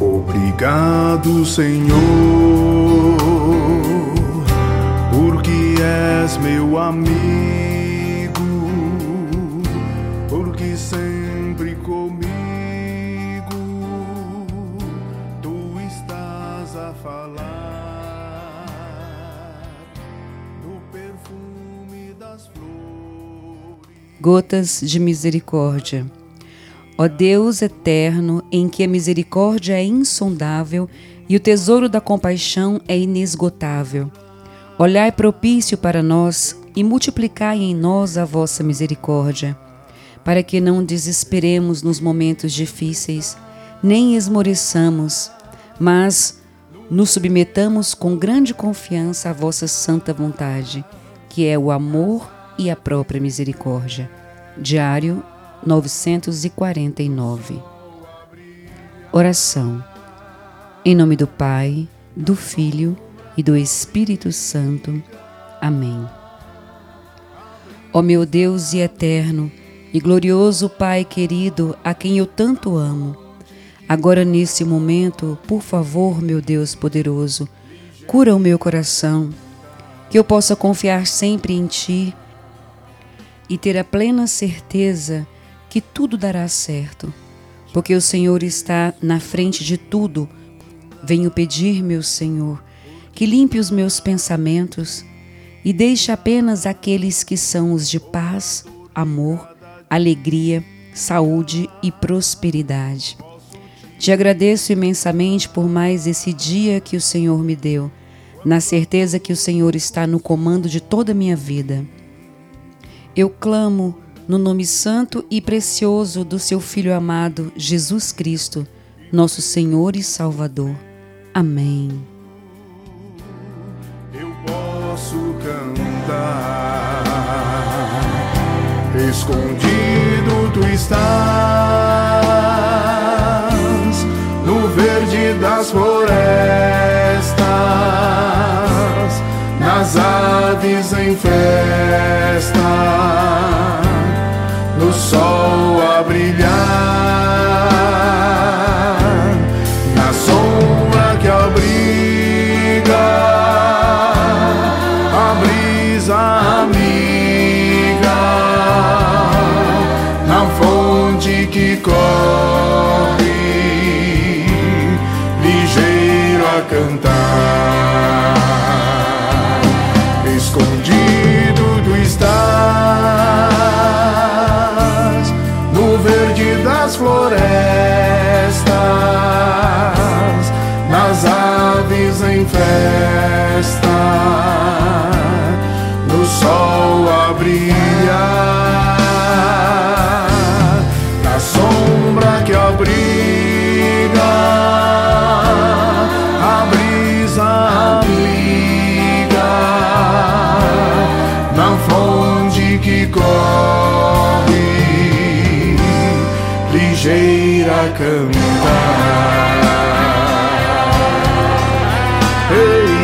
Obrigado, Senhor, porque és meu amigo, porque sempre comigo tu estás a falar no perfume das flores. Gotas de misericórdia. Ó Deus eterno, em que a misericórdia é insondável e o tesouro da compaixão é inesgotável. Olhai propício para nós e multiplicai em nós a vossa misericórdia, para que não desesperemos nos momentos difíceis, nem esmoreçamos, mas nos submetamos com grande confiança à vossa santa vontade, que é o amor e a própria misericórdia. Diário 949. Oração. Em nome do Pai, do Filho e do Espírito Santo. Amém. Ó meu Deus e eterno e glorioso Pai querido, a quem eu tanto amo, agora nesse momento, por favor, meu Deus poderoso, cura o meu coração, que eu possa confiar sempre em Ti e ter a plena certeza que tudo dará certo, porque o Senhor está na frente de tudo. Venho pedir, meu Senhor, que limpe os meus pensamentos e deixe apenas aqueles que são os de paz, amor, alegria, saúde e prosperidade. Te agradeço imensamente por mais esse dia que o Senhor me deu, na certeza que o Senhor está no comando de toda a minha vida. Eu clamo no nome santo e precioso do seu Filho amado, Jesus Cristo, nosso Senhor e Salvador. Amém. Eu posso cantar, escondido tu estás, no verde das florestas, nas aves em festa fonte que corre, ligeiro a cantar, escondido do estás das florestas, nas aves em festa, cantar. Ei,